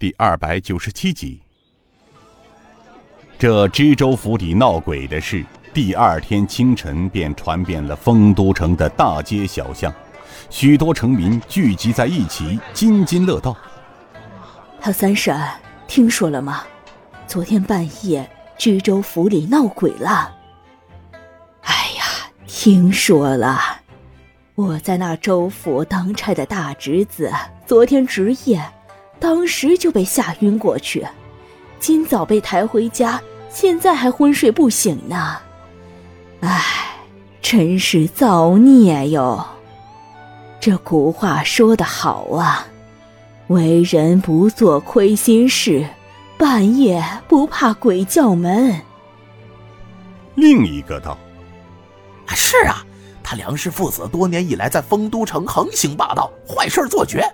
第二百九十七集。这知州府邸闹鬼的事，第二天清晨便传遍了丰都城的大街小巷，许多城民聚集在一起，津津乐道。他三婶，听说了吗？昨天半夜，知州府里闹鬼了。哎呀，听说了。我在那州府当差的大侄子，昨天值夜，当时就被吓晕过去，今早被抬回家。现在还昏睡不醒呢，唉，真是造孽哟！这古话说得好啊，为人不做亏心事，半夜不怕鬼叫门。另一个道：“是啊，他梁氏父子多年以来在丰都城横行霸道，坏事做绝，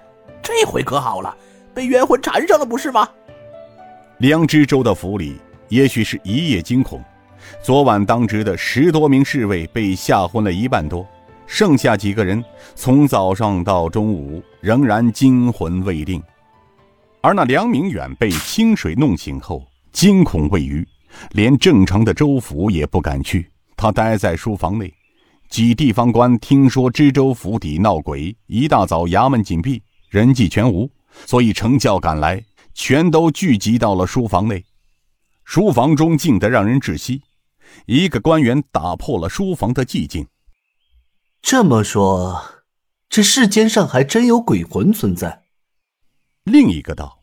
这回可好了，被冤魂缠上了，不是吗？”梁知州的府里。也许是一夜惊恐，昨晚当值的十多名侍卫被吓昏了一半多，剩下几个人从早上到中午仍然惊魂未定。而那梁明远被清水弄醒后，惊恐未愈，连正常的州府也不敢去，他待在书房内。几地方官听说知州府邸闹鬼，一大早衙门紧闭，人迹全无，所以乘轿赶来，全都聚集到了书房内。书房中静得让人窒息，一个官员打破了书房的寂静。这么说，这世间上还真有鬼魂存在？另一个道：“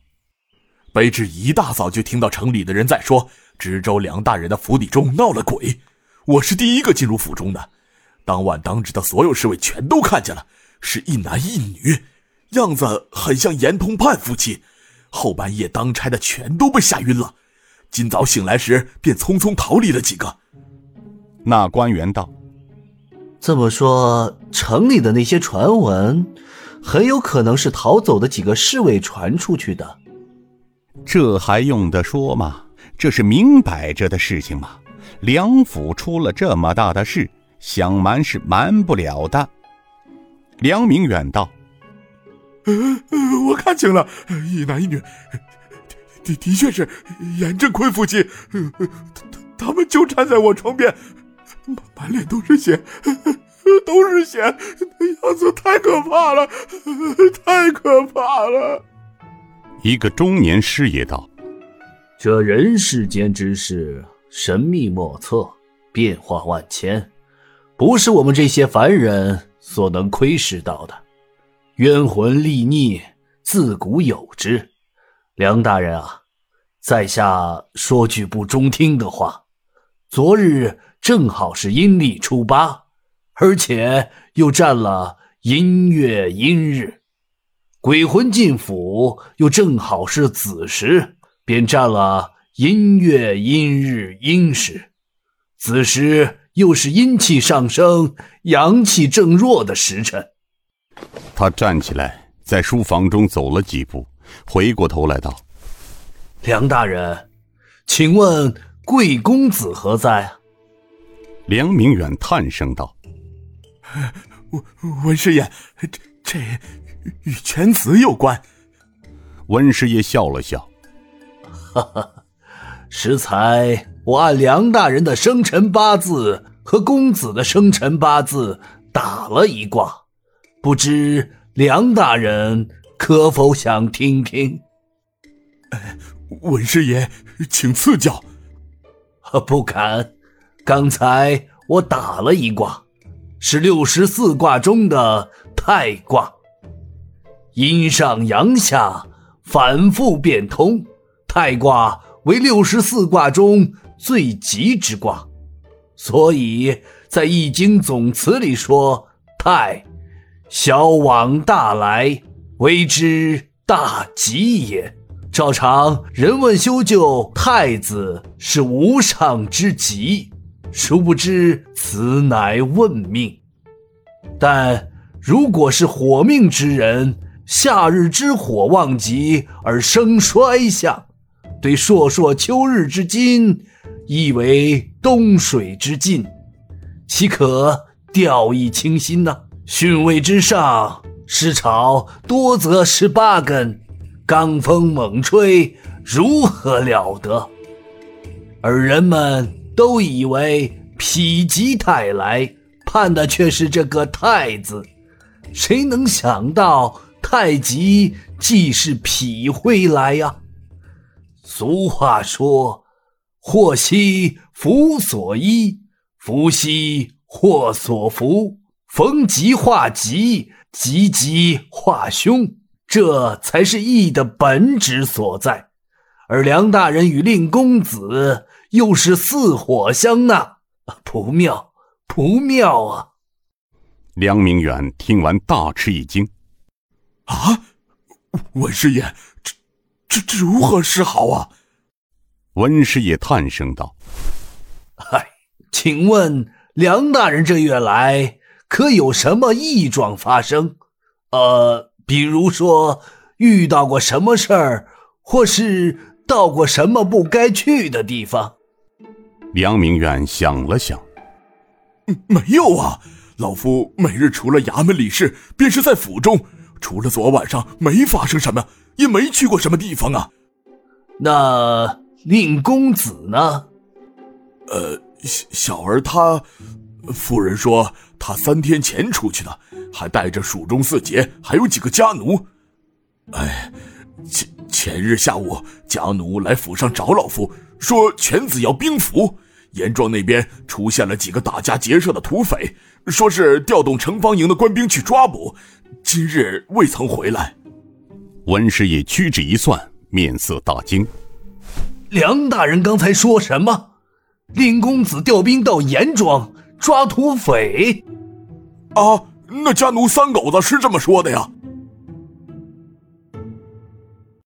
卑职一大早就听到城里的人在说，知州梁大人的府邸中闹了鬼。我是第一个进入府中的，当晚当值的所有侍卫全都看见了，是一男一女，样子很像严通判夫妻。后半夜当差的全都被吓晕了。”今早醒来时，便匆匆逃离了几个。那官员道：“这么说，城里的那些传闻，很有可能是逃走的几个侍卫传出去的。这还用得说吗？这是明摆着的事情嘛！梁府出了这么大的事，想瞒是瞒不了的。”梁明远道：“我看清了，一男一女。”的的确是严正坤夫妻，他他们就站在我床边，满脸都是血，都是血，样子太可怕了，太可怕了。一个中年师爷道：“这人世间之事，神秘莫测，变化万千，不是我们这些凡人所能窥视到的。冤魂逆逆，自古有之。”梁大人啊，在下说句不中听的话，昨日正好是阴历初八，而且又占了阴月阴日，鬼魂进府又正好是子时，便占了阴月阴日阴时，子时又是阴气上升、阳气正弱的时辰。他站起来，在书房中走了几步。回过头来道：“梁大人，请问贵公子何在？”梁明远叹声道：“文文师爷，这这与犬子有关。”文师爷笑了笑：“哈哈，适才我按梁大人的生辰八字和公子的生辰八字打了一卦，不知梁大人。”可否想听听？文师爷，请赐教。不敢。刚才我打了一卦，是六十四卦中的太卦，阴上阳下，反复变通。太卦为六十四卦中最吉之卦，所以在《易经》总辞里说：“太，小往大来。”为之大吉也。照常，人问修旧太子是无上之吉，殊不知此乃问命。但如果是火命之人，夏日之火旺极而生衰相，对烁烁秋日之金，亦为冬水之尽，岂可掉以轻心呢？巽位之上。失草多则十八根，罡风猛吹，如何了得？而人们都以为否极泰来，盼的却是这个泰字，谁能想到太极既是否会来呀？俗话说：“祸兮福所依，福兮祸所伏。逢吉化吉，吉吉化凶。”这才是义的本质所在。而梁大人与令公子又是似火相纳，不妙，不妙啊！梁明远听完大吃一惊：“啊，文师爷，这、这、这如何是好啊？”文师爷叹声道：“嗨，请问梁大人这月来可有什么异状发生？呃，比如说遇到过什么事儿，或是到过什么不该去的地方？”梁明远想了想：“没有啊，老夫每日除了衙门理事，便是在府中。除了昨晚上没发生什么，也没去过什么地方啊。”那。令公子呢？呃，小小儿他，夫人说他三天前出去的，还带着蜀中四杰，还有几个家奴。哎，前前日下午，家奴来府上找老夫，说犬子要兵符。严庄那边出现了几个打家劫舍的土匪，说是调动城防营的官兵去抓捕，今日未曾回来。温师爷屈指一算，面色大惊。梁大人刚才说什么？令公子调兵到严庄抓土匪？啊，那家奴三狗子是这么说的呀。